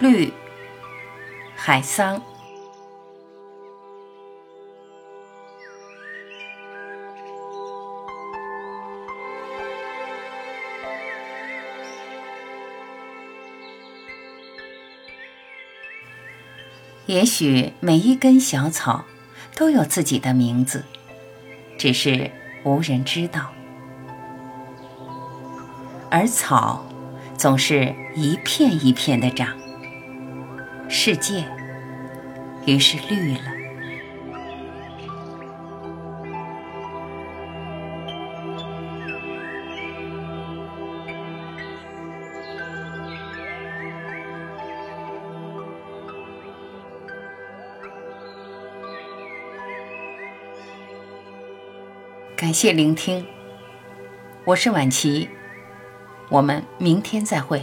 绿，海桑。也许每一根小草都有自己的名字，只是无人知道。而草总是一片一片的长，世界于是绿了。感谢聆听，我是晚琪，我们明天再会。